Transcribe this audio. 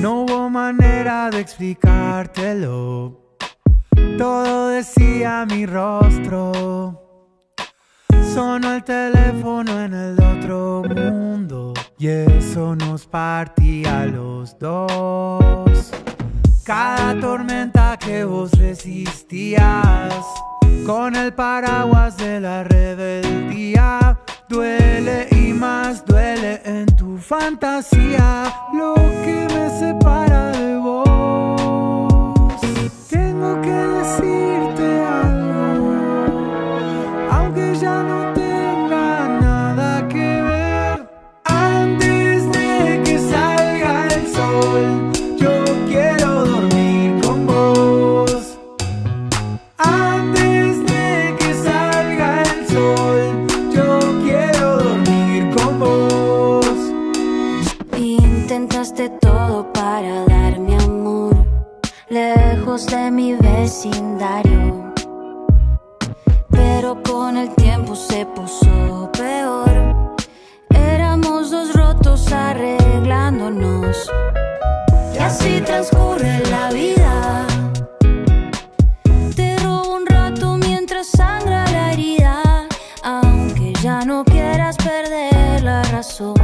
No hubo manera de explicártelo. Todo decía mi rostro. Sonó el teléfono en el otro mundo y eso nos partía a los dos. Cada tormenta que vos resistías con el paraguas de la rebeldía duele y más duele en tu fantasía lo que Mississippi. Todo para darme amor, lejos de mi vecindario. Pero con el tiempo se puso peor. Éramos dos rotos arreglándonos. Y así transcurre la vida. Te robo un rato mientras sangra la herida. Aunque ya no quieras perder la razón.